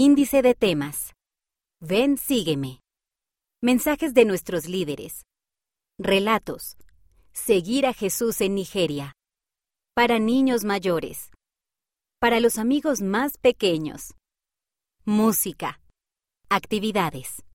Índice de temas. Ven, sígueme. Mensajes de nuestros líderes. Relatos. Seguir a Jesús en Nigeria. Para niños mayores. Para los amigos más pequeños. Música. Actividades.